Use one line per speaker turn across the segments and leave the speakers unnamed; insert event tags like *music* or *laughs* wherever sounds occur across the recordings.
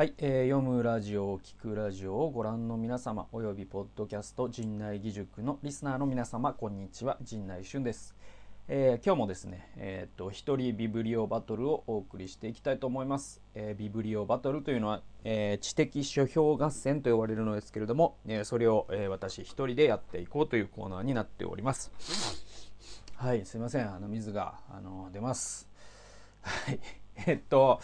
はい、えー読むラジオ、聞くラジオをご覧の皆様、およびポッドキャスト陣内義塾のリスナーの皆様、こんにちは、陣内俊です。えー今日もですね、えーっと、一人ビブリオバトルをお送りしていきたいと思います。えービブリオバトルというのは、えー知的書評合戦と呼ばれるのですけれども、えーそれを、えー私一人でやっていこうというコーナーになっております。はい、すいません、あの水があの出ます。はい。えっと、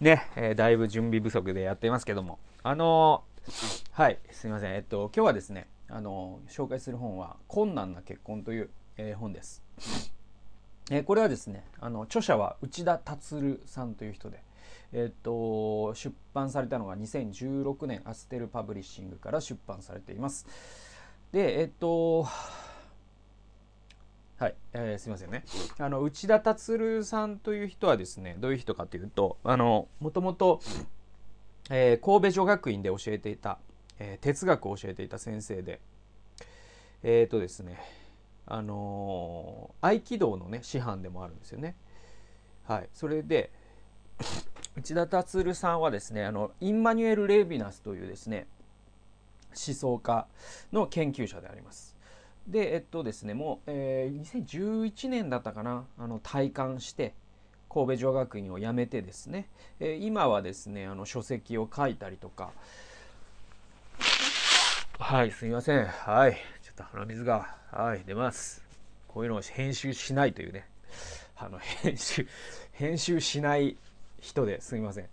ね、えーだいぶ準備不足でやっていますけども、あのーはい、すいません。えっと、今日はですね、あのー紹介する本は、困難な結婚という、え本です。えこれはですね、あの、著者は内田達さんという人で、えっと、出版されたのが2016年、アステルパブリッシングから出版されています。で、えっと、はい、えーすみませんね。あの内田達さんという人はですね、どういう人かというと、あのもともと、えー神戸女学院で教えていた、えー哲学を教えていた先生で、えっ、とですね、あの合気道のね師範でもあるんですよね。はい、それで内田達さんはですね、あのインマニュエル・レービナスというですね、思想家の研究者であります。でえっとですねもう、えー2011年だったかなあの退官して神戸女学院を辞めてですね、えー今はですねあの書籍を書いたりとか。はいすみません。はいちょっと鼻水がはい出ます。こういうのを編集しないというね。あの編集編集しない人ですみません。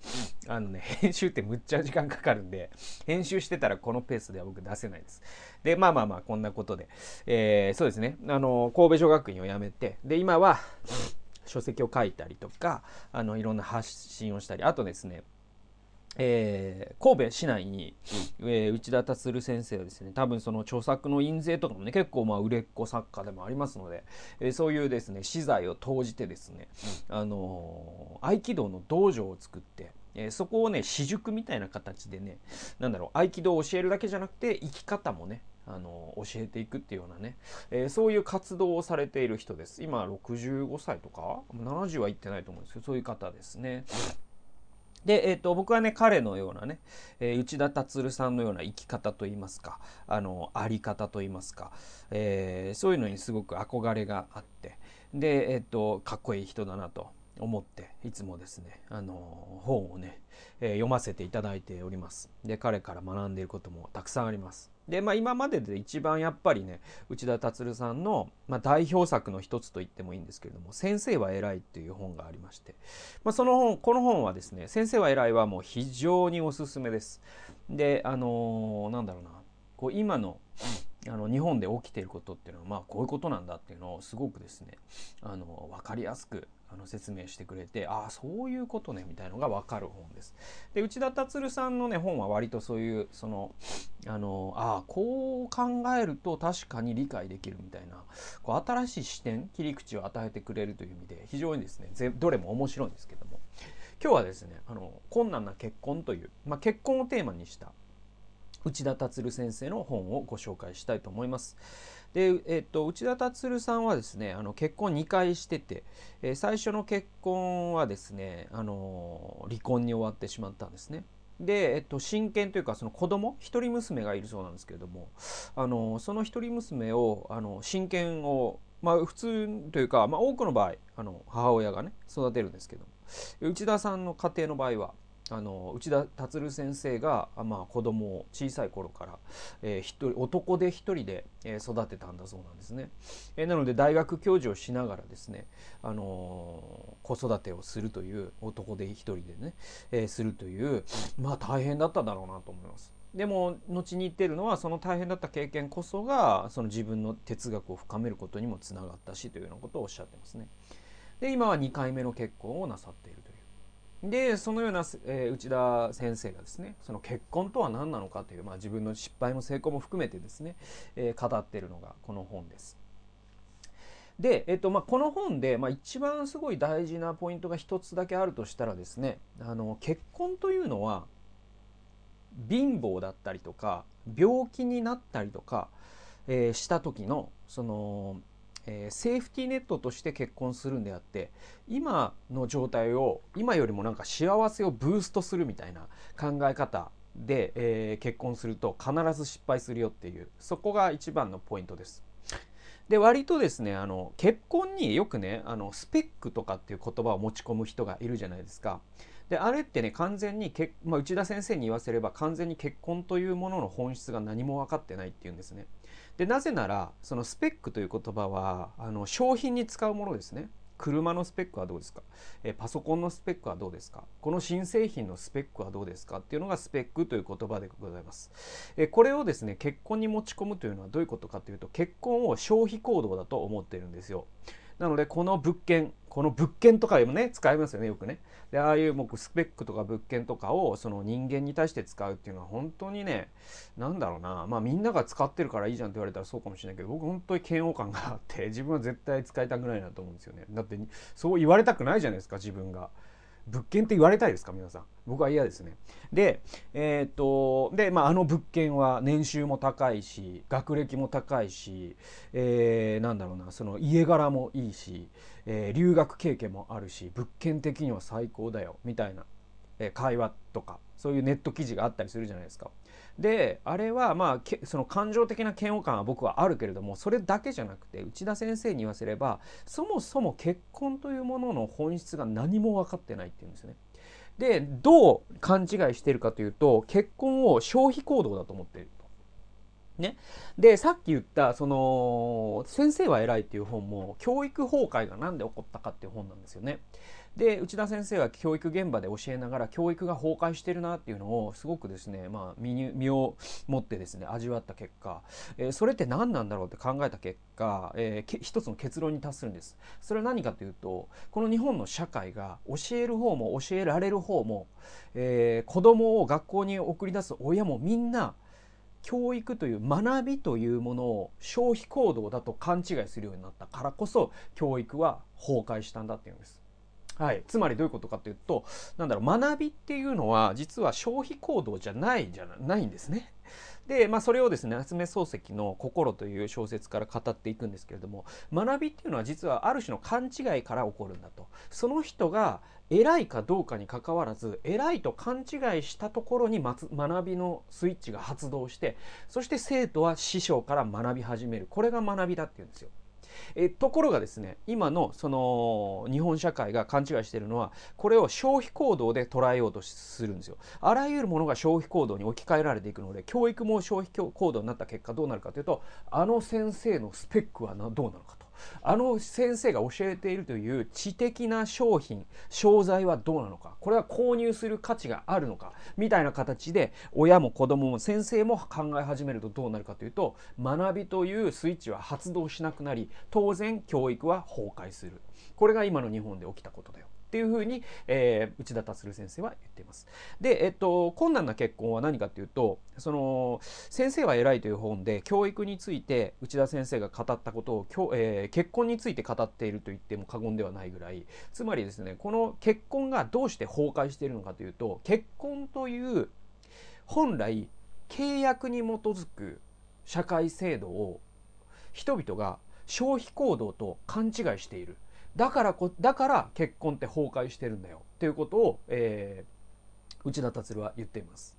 あのね *laughs* 編集ってむっちゃ時間かかるんで編集してたらこのペースでは僕出せないです。でまあまあまあこんなことで、えーそうですね。あの神戸女学院を辞めてで今は書籍を書いたりとかあのいろんな発信をしたりあとですねえー神戸市内に、えー内田達先生はですね多分その著作の印税とかもね結構まあ売れっ子作家でもありますので、えーそういうですね資材を投じてですね、あのー合気道の道場を作って、えーそこをね私塾みたいな形でねなんだろう合気道を教えるだけじゃなくて生き方もねあの教えていくっていうようなね、えーそういう活動をされている人です。今65歳とか？70はいってないと思うんですけどそういう方ですね。で、えー、と僕はね彼のようなね、えー内田達さんのような生き方といいますかあのあり方といいますか、えーそういうのにすごく憧れがあってで、えー、とかっこいい人だなと思っていつもですねあの本をね、えー読ませていただいております。で彼から学んでいることもたくさんあります。でまあ今までで一番やっぱりね内田達さんの、まあ、代表作の一つと言ってもいいんですけれども「先生は偉い」っていう本がありましてまあ、その本この本はですね「先生は偉い」はもう非常におすすめです。であのーなんだろうなこう今のあの日本で起きていることっていうのはまあこういうことなんだっていうのをすごくですねあの分かりやすくあの説明してくれてああそういうことねみたいのが分かる本です。で内田達さんのね本は割とそういうそのあのあこう考えると確かに理解できるみたいなこう新しい視点切り口を与えてくれるという意味で非常にですねぜどれも面白いんですけども今日はですねあの困難な結婚という、まあ、結婚をテーマにした内田達先生の本をご紹介したいと思います。で、えっと、内田達さんはですねあの結婚2回してて、えー最初の結婚はですねあの離婚に終わってしまったんですね。で、えっと、親権というかその子供一人娘がいるそうなんですけれどもあのその一人娘をあの親権をまあ普通というか、まあ、多くの場合あの母親がね育てるんですけど内田さんの家庭の場合はあの内田達先生が、あまあ、子供を小さい頃から、えー一人男で一人で、えー育てたんだそうなんですね、えーなので大学教授をしながらですね、あの子育てをするという男で一人でね、えするというまあ大変だっただろうなと思います。でも後に言ってるのはその大変だった経験こそがその自分の哲学を深めることにもつながったしというようなことをおっしゃってますね。で今は2回目の結婚をなさっているという。でそのような、えー内田先生がですねその結婚とは何なのかという、まあ、自分の失敗も成功も含めてですね、えー語ってるのがこの本です。で、えっとまあ、この本で、まあ、一番すごい大事なポイントが一つだけあるとしたらですねあの結婚というのは貧乏だったりとか病気になったりとか、えーした時のその、えー、セーフティーネットとして結婚するんであって今の状態を今よりもなんか幸せをブーストするみたいな考え方で、えー、結婚すると必ず失敗するよっていうそこが一番のポイントです。で割とですねあの結婚によくねあのスペックとかっていう言葉を持ち込む人がいるじゃないですか。であれってね完全にけ、まあ、内田先生に言わせれば完全に結婚というものの本質が何も分かってないっていうんですね。でなぜならそのスペックという言葉はあの商品に使うものですね。車のスペックはどうですか？えパソコンのスペックはどうですか？この新製品のスペックはどうですか？っていうのがスペックという言葉でございます。えこれをですね結婚に持ち込むというのはどういうことかというと結婚を消費行動だと思っているんですよ。なのでこの物件この物件とかもね使いますよねよくね。でああいうもうスペックとか物件とかをその人間に対して使うっていうのは本当にね何だろうな。まあみんなが使ってるからいいじゃんって言われたらそうかもしれないけど僕本当に嫌悪感があって自分は絶対使いたくないなと思うんですよね。だってそう言われたくないじゃないですか自分が。物件って言われたいですか皆さん。僕は嫌ですね。でえー、っとで、まあ、あの物件は年収も高いし学歴も高いし、えー、なんだろうなその家柄もいいし、えー、留学経験もあるし物件的には最高だよみたいな、えー、会話とかそういうネット記事があったりするじゃないですかであれはまあその感情的な嫌悪感は僕はあるけれどもそれだけじゃなくて内田先生に言わせればそもそも結婚というものの本質が何も分かってないっていうんですね。でどう勘違いしているかというと結婚を消費行動だと思っていると。ね、でさっき言ったその「先生は偉い」っていう本も教育崩壊が何で起こったかっていう本なんですよね。で内田先生は教育現場で教えながら教育が崩壊してるなっていうのをすごくですね、まあ、身身を持ってですね味わった結果、えー、それって何なんだろうって考えた結果、えー、一つの結論に達するんです。それは何かというとこの日本の社会が教える方も教えられる方も、えー、子供を学校に送り出す親もみんな教育という学びというものを消費行動だと勘違いするようになったからこそ教育は崩壊したんだっていうんです。はい、つまりどういうことかというとなんだろう学びっていうのは実は消費行動じゃないじゃないんですね。で、まあ、それをですね夏目漱石の「心」という小説から語っていくんですけれども学びっていうのは実はある種の勘違いから起こるんだと。その人が偉いかどうかにかかわらず偉いと勘違いしたところに学びのスイッチが発動してそして生徒は師匠から学び始めるこれが学びだっていうんですよ。えところがですね今のその日本社会が勘違いしているのはこれを消費行動で捉えようとするんですよ。あらゆるものが消費行動に置き換えられていくので教育も消費行動になった結果どうなるかというとあの先生のスペックはどうなのかあの先生が教えているという知的な商品商材はどうなのかこれは購入する価値があるのかみたいな形で親も子供も先生も考え始めるとどうなるかというと学びというスイッチは発動しなくなり当然教育は崩壊する。これが今の日本で起きたことだよ。っていうふうに、えー、内田達先生は言っています。で、えっと、困難な結婚は何かっていうと、その、先生は偉いという本で、教育について内田先生が語ったことを、えー、結婚について語っていると言っても過言ではないぐらい、つまりですね、この結婚がどうして崩壊しているのかというと、結婚という本来契約に基づく社会制度を人々が消費行動と勘違いしている。だからこだから結婚って崩壊してるんだよっていうことを、えー、内田達は言っています。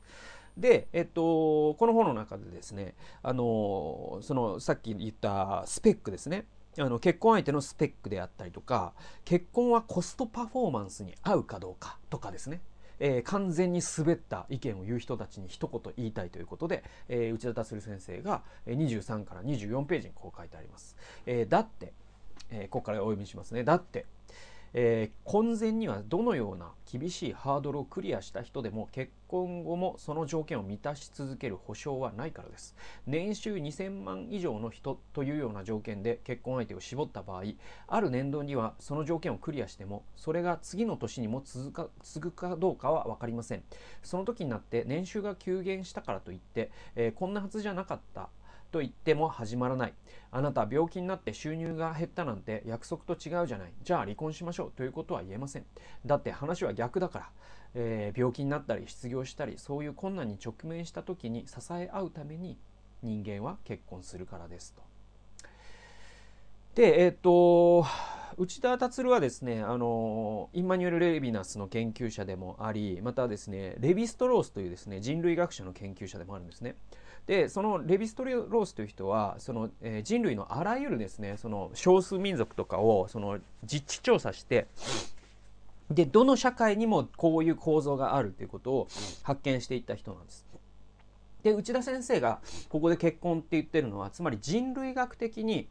で、えっと、この本の中でですね、あのそのさっき言ったスペックですね。あの結婚相手のスペックであったりとか結婚はコストパフォーマンスに合うかどうかとかですね、えー、完全に滑った意見を言う人たちに一言言いたいということで、えー、内田達先生が23から24ページにこう書いてあります。えー、だってえー、ここからお読みしますね。だって、えー、婚前にはどのような厳しいハードルをクリアした人でも結婚後もその条件を満たし続ける保証はないからです。年収2000万以上の人というような条件で結婚相手を絞った場合、ある年度にはその条件をクリアしても、それが次の年にも続か続くかどうかは分かりません。その時になって年収が急減したからといって、えー、こんなはずじゃなかったと言っても始まらない。あなた病気になって収入が減ったなんて約束と違うじゃない。じゃあ離婚しましょうということは言えません。だって話は逆だから。えー、病気になったり失業したりそういう困難に直面した時に支え合うために人間は結婚するからですと。でえっ、と内田達はですねあのインマニュエル・レヴィナスの研究者でもありまたですねレヴィストロースというですね人類学者の研究者でもあるんですね。でそのレヴィストロースという人はその、えー、人類のあらゆるですねその少数民族とかをその実地調査してでどの社会にもこういう構造があるということを発見していった人なんです。で内田先生がここで結婚って言ってるのはつまり人類学的に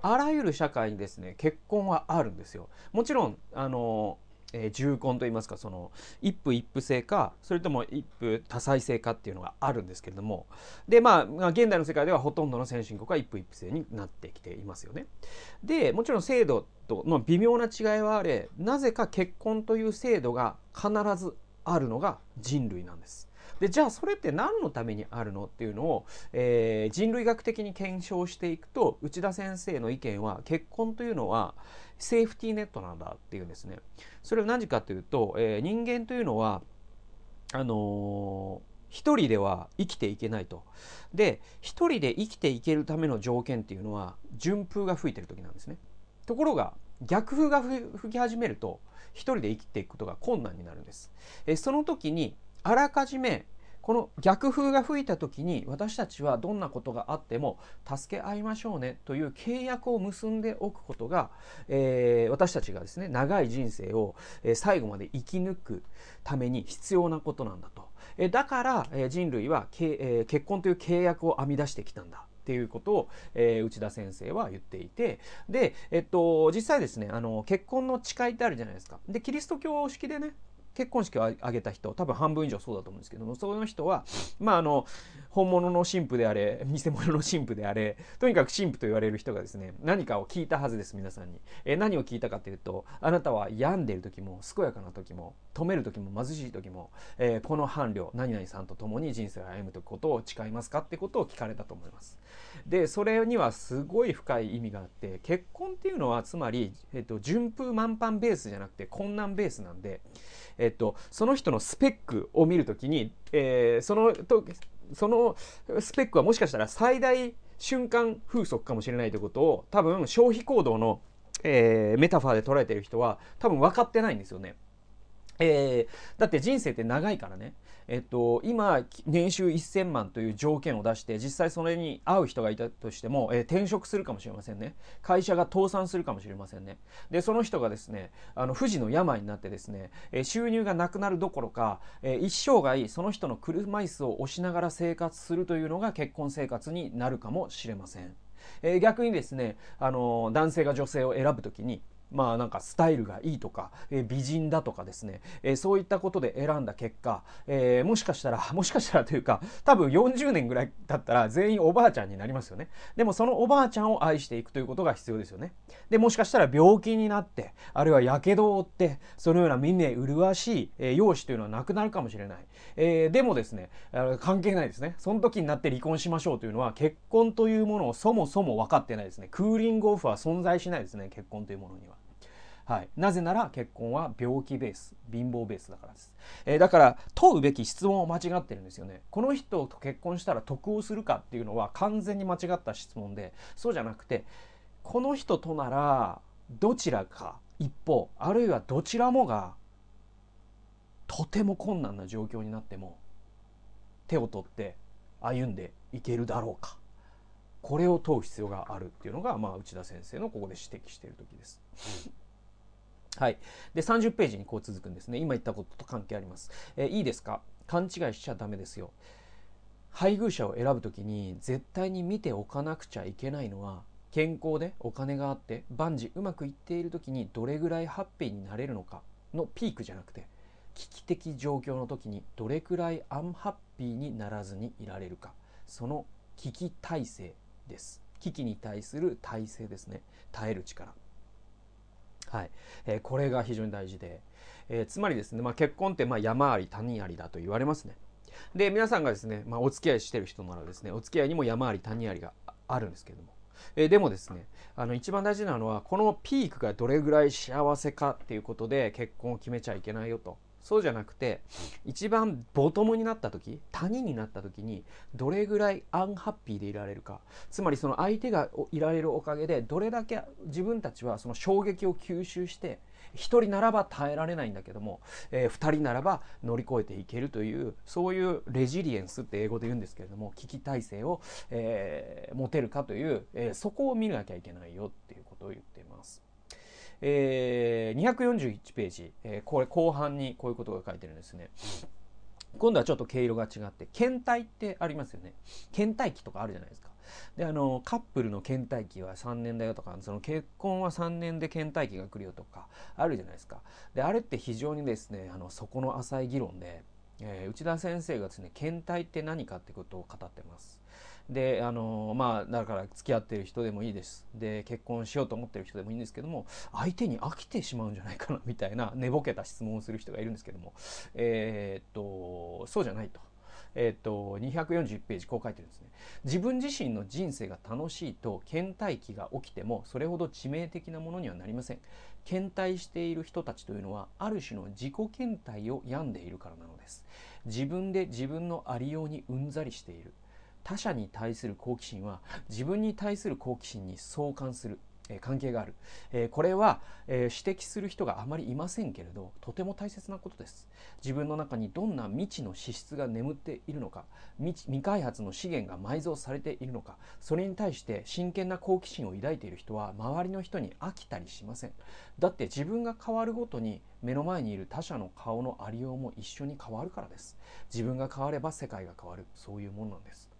あらゆる社会にですね結婚はあるんですよ。もちろんあの、えー、重婚といいますかその一夫一夫制かそれとも一夫多妻制かっていうのがあるんですけれどもでまあ現代の世界ではほとんどの先進国は一夫一夫制になってきていますよね。でもちろん制度との微妙な違いはあれなぜか結婚という制度が必ずあるのが人類なんです。でじゃあそれって何のためにあるの？っていうのを、えー、人類学的に検証していくと内田先生の意見は結婚というのはセーフティーネットなんだっていうんですね。それは何時かというと、えー、人間というのはあのー一人では生きていけないと。で一人で生きていけるための条件っていうのは順風が吹いてる時なんですね。ところが逆風が吹き始めると一人で生きていくことが困難になるんです。えその時にあらかじめこの逆風が吹いた時に私たちはどんなことがあっても助け合いましょうねという契約を結んでおくことが、えー、私たちがですね長い人生を、最後まで生き抜くために必要なことなんだと、え、だから、え人類はけ、え結婚という契約を編み出してきたんだっていうことを、えー、内田先生は言っていてで、えっと、実際ですねあの結婚の誓いってあるじゃないですか。でキリスト教式でね結婚式を挙げた人多分半分以上そうだと思うんですけどもその人はまああの本物の神父であれ偽物の神父であれとにかく神父と言われる人がですね何かを聞いたはずです皆さんに、え何を聞いたかというとあなたは病んでいる時も健やかな時も止める時も貧しい時も、えー、この伴侶何々さんと共に人生を歩むということを誓いますかってことを聞かれたと思います。でそれにはすごい深い意味があって結婚っていうのはつまり、えっと、順風満帆ベースじゃなくて困難ベースなんでえっと、その人のスペックを見るときに、えー、そのとそのスペックはもしかしたら最大瞬間風速かもしれないということを多分消費行動の、えー、メタファーで捉えてる人は多分分かってないんですよね。えー、だって人生って長いからね、えっと、今年収1000万という条件を出して実際それに合う人がいたとしても、えー、転職するかもしれませんね会社が倒産するかもしれませんねでその人がですねあの不治の病になってですね、えー、収入がなくなるどころか、え一生涯その人の車椅子を押しながら生活するというのが結婚生活になるかもしれません。え逆にですねあの男性が女性を選ぶ時にまあなんかスタイルがいいとか、え、美人だとかですね、え、そういったことで選んだ結果、え、もしかしたら、*laughs* もしかしたらというか、多分40年ぐらいだったら全員おばあちゃんになりますよね。でもそのおばあちゃんを愛していくということが必要ですよね。で、もしかしたら病気になって、あるいは火傷を負って、そのような見目麗しい、え、容姿というのはなくなるかもしれない。え、でもですね、関係ないですね。その時になって離婚しましょうというのは、結婚というものをそもそも分かってないですね。クーリングオフは存在しないですね、結婚というものには。はい、なぜなら結婚は病気ベース貧乏ベースだからです、えー、だから問うべき質問を間違ってるんですよね。この人と結婚したら得をするかっていうのは完全に間違った質問でそうじゃなくてこの人とならどちらか一方あるいはどちらもがとても困難な状況になっても手を取って歩んでいけるだろうか。これを問う必要があるっていうのが、まあ、内田先生のここで指摘している時です。はい。で、30ページにこう続くんですね。今言ったことと関係あります。えー、いいですか？勘違いしちゃダメですよ。配偶者を選ぶときに絶対に見ておかなくちゃいけないのは健康でお金があって万事うまくいっている時にどれぐらいハッピーになれるのかのピークじゃなくて危機的状況の時にどれくらいアンハッピーにならずにいられるかその危機体制です危機に対する体制ですね耐える力はい。えー、これが非常に大事で、えー、つまりですね、まあ、結婚ってまあ山あり谷ありだと言われますね。で皆さんがですね、まあ、お付き合いしてる人ならですねお付き合いにも山あり谷ありがあるんですけれども、えー、でもですねあの一番大事なのはこのピークがどれぐらい幸せかっていうことで結婚を決めちゃいけないよと。そうじゃなくて一番ボトムになった時谷になった時にどれぐらいアンハッピーでいられるかつまりその相手がいられるおかげでどれだけ自分たちはその衝撃を吸収して1人ならば耐えられないんだけども、えー、2人ならば乗り越えていけるというそういうレジリエンスって英語で言うんですけれども危機体制を、えー、持てるかという、えー、そこを見なきゃいけないよっていうことを言っています。え、241ページ、え、これ後半にこういうことが書いてるんですね。今度はちょっと毛色が違って検体ってありますよね。検体期とかあるじゃないですか。であのカップルの検体期は3年だよとかその結婚は3年で検体期が来るよとかあるじゃないですか。であれって非常にですねあの底の浅い議論で、えー、内田先生がですね検体って何かってことを語ってます。であのまあだから付き合ってる人でもいいです。で結婚しようと思ってる人でもいいんですけども相手に飽きてしまうんじゃないかなみたいな寝ぼけた質問をする人がいるんですけども。えー、っとそうじゃないと。えっと241ページこう書いてるんですね。自分自身の人生が楽しいと倦怠期が起きてもそれほど致命的なものにはなりません。倦怠している人たちというのはある種の自己倦怠を病んでいるからなのです。自分で自分のありようにうんざりしている。他者に対する好奇心は自分に対する好奇心に相関する、えー、関係がある、えー、これは、えー、指摘する人があまりいませんけれどとても大切なことです。自分の中にどんな未知の資質が眠っているのか未未開発の資源が埋蔵されているのかそれに対して真剣な好奇心を抱いている人は周りの人に飽きたりしません。だって自分が変わるごとに目の前にいる他者の顔のありようも一緒に変わるからです。自分が変われば世界が変わる。そういうものなんです。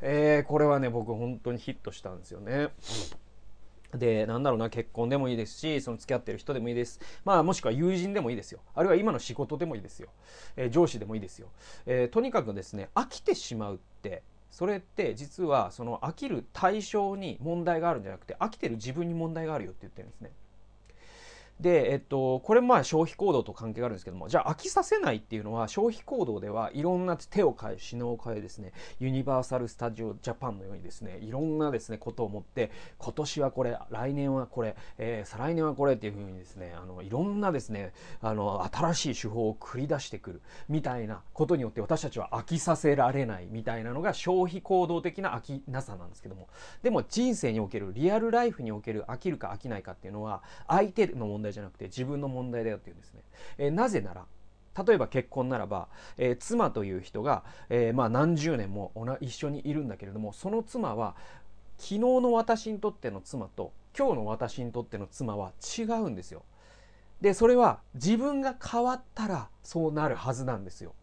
えー、これはね僕本当にヒットしたんですよね。で、なんだろうな、結婚でもいいですし、その付き合ってる人でもいいです。まあ、もしくは友人でもいいですよ。あるいは今の仕事でもいいですよ。えー、上司でもいいですよ。えー、とにかくですね、飽きてしまうって、それって実はその飽きる対象に問題があるんじゃなくて、飽きてる自分に問題があるよって言ってるんですね。で、えっと、これまあ消費行動と関係があるんですけども、じゃあ飽きさせないっていうのは消費行動ではいろんな手を変え、品を変えですね、ユニバーサル・スタジオ・ジャパンのようにですね、いろんなですね、ことを持って、今年はこれ、来年はこれ、えー、再来年はこれっていうふうにですね、あの、いろんなですね、あの、新しい手法を繰り出してくるみたいなことによって私たちは飽きさせられないみたいなのが消費行動的な飽きなさなんですけども、でも人生における、リアルライフにおける飽きるか飽きないかっていうのは、相手の問題題じゃなくて自分の問題だよっていうんですね。えー、なぜなら例えば結婚ならば、えー、妻という人が、えー、まあ何十年も一緒にいるんだけれどもその妻は昨日の私にとっての妻と今日の私にとっての妻は違うんですよ。でそれは自分が変わったらそうなるはずなんですよ。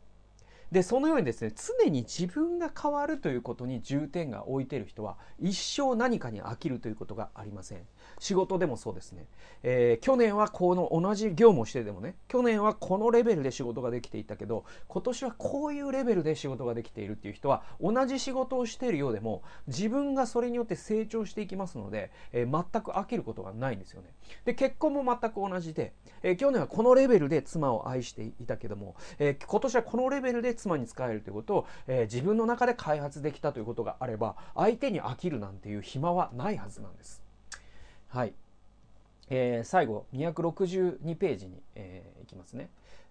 でそのようにですね常に自分が変わるということに重点が置いている人は一生何かに飽きるということがありません仕事でもそうですね、えー、去年はこの同じ業務をしてでもね去年はこのレベルで仕事ができていたけど今年はこういうレベルで仕事ができているっていう人は同じ仕事をしているようでも自分がそれによって成長していきますので、えー、全く飽きることがないんですよねで結婚も全く同じで、えー、去年はこのレベルで妻を愛していたけども、え今年はこのレベルで妻に使えるということを、え、自分の中で開発できたということがあれば相手に飽きるなんていう暇はないはずなんです。はい、えー、最後262ページに、えー、いきますね。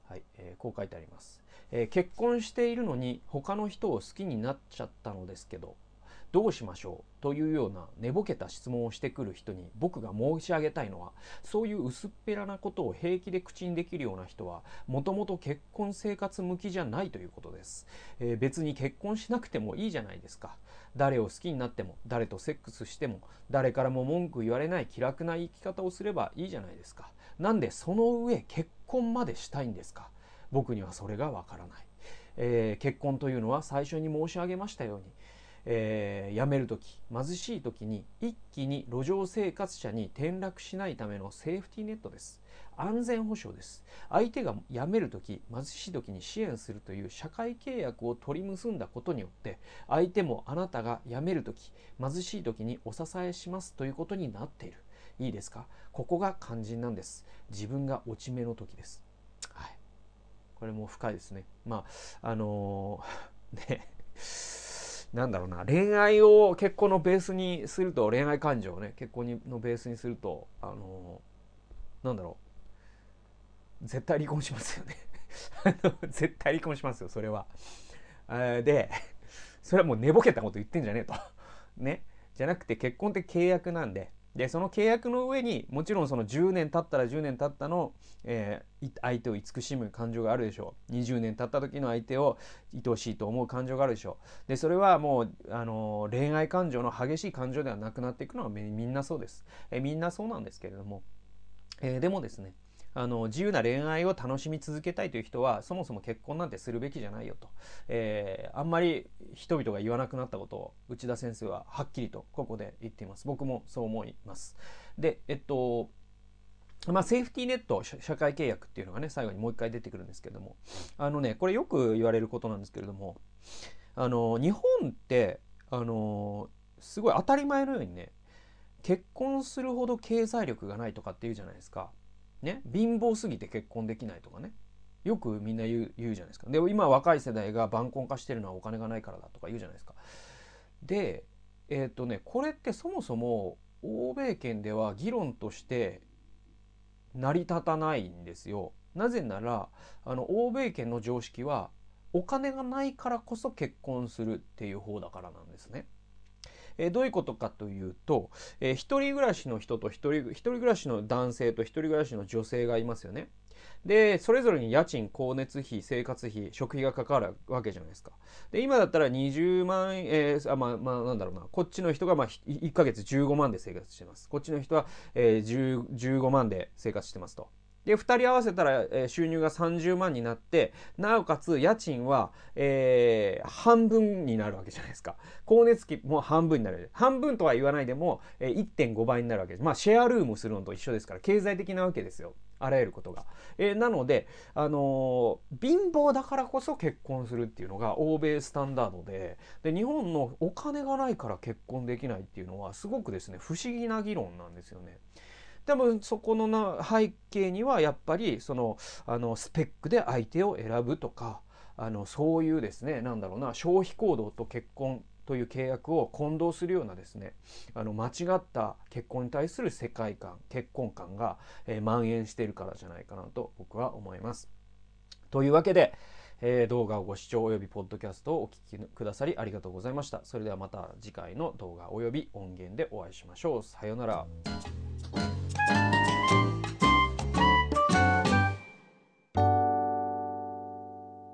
はい、えー、こう書いてあります、えー。結婚しているのに他の人を好きになっちゃったのですけどどうしましょう？というような寝ぼけた質問をしてくる人に僕が申し上げたいのはそういう薄っぺらなことを平気で口にできるような人はもともと結婚生活向きじゃないということです、えー、別に結婚しなくてもいいじゃないですか。誰を好きになっても誰とセックスしても誰からも文句言われない気楽な生き方をすればいいじゃないですか。なんでその上結婚までしたいんですか？僕にはそれがわからない、えー、結婚というのは最初に申し上げましたようにえー、辞める時貧しい時に一気に路上生活者に転落しないためのセーフティーネットです。安全保障です。相手が辞める時貧しい時に支援するという社会契約を取り結んだことによって相手もあなたが辞める時貧しい時にお支えしますということになっている。いいですか？ここが肝心なんです。自分が落ち目の時です。はい。これも深いですね。まああのー、*laughs* ね。なんだろうな恋愛を結婚のベースにすると恋愛感情をね結婚のベースにするとあのなんだろう絶対離婚しますよね *laughs* 絶対離婚しますよ、それは。で、それはもう寝ぼけたこと言ってんじゃねえと。ね。じゃなくて結婚って契約なんで、で、その契約の上にもちろんその10年経ったら10年経ったの、えー、相手を慈しむ感情があるでしょう。20年経った時の相手を愛おしいと思う感情があるでしょう。で、それはもう、あのー、恋愛感情の激しい感情ではなくなっていくのはみんなそうです。えー、みんなそうなんですけれども、えでもですね、あの自由な恋愛を楽しみ続けたいという人はそもそも結婚なんてするべきじゃないよと、えー、あんまり人々が言わなくなったことを内田先生ははっきりとここで言っています。僕もそう思います。でえっとまあ、セーフティーネット社会契約っていうのがね最後にもう一回出てくるんですけれども。あのねこれよく言われることなんですけれどもあの日本ってあのすごい当たり前のようにね結婚するほど経済力がないとかって言うじゃないですか。ね、貧乏すぎて結婚できないとかね。よくみんな言う言うじゃないですか。で今若い世代が晩婚化してるのはお金がないからだとか言うじゃないですか。でえっ、ー、とねこれってそもそも欧米圏では議論として成り立たないんですよ。なぜならあの欧米圏の常識はお金がないからこそ結婚するっていう方だからなんですね。えー、どういうことかというと、えー、一人暮らしの人と一人一人暮らしの男性と一人暮らしの女性がいますよね。で、それぞれに家賃、光熱費、生活費、食費がかかるわけじゃないですか。で、今だったら20万円、えー、あ、まあ、まあ、なんだろうな。こっちの人が、まあ、1ヶ月15万で生活してます。こっちの人は、えー、15万で生活してますと。で、2人合わせたら、えー、収入が30万になって、なおかつ家賃は、えー、半分になるわけじゃないですか。光熱費も半分になる。半分とは言わないでも、えー、1.5倍になるわけです。まあ、シェアルームするのと一緒ですから、経済的なわけですよ。あらゆることが。えー、なので、あのー、貧乏だからこそ結婚するっていうのが欧米スタンダードで、で、日本のお金がないから結婚できないっていうのは、すごくですね、不思議な議論なんですよね。でもそこのな背景にはやっぱりそのあのスペックで相手を選ぶとかあのそういうですねなんだろうな消費行動と結婚という契約を混同するようなですねあの間違った結婚に対する世界観結婚観が、えー、蔓延しているからじゃないかなと僕は思います。というわけで、えー、動画をご視聴及びポッドキャストをお聴きくださりありがとうございました。それではまた次回の動画及び音源でお会いしましょう。さようなら。Thank you.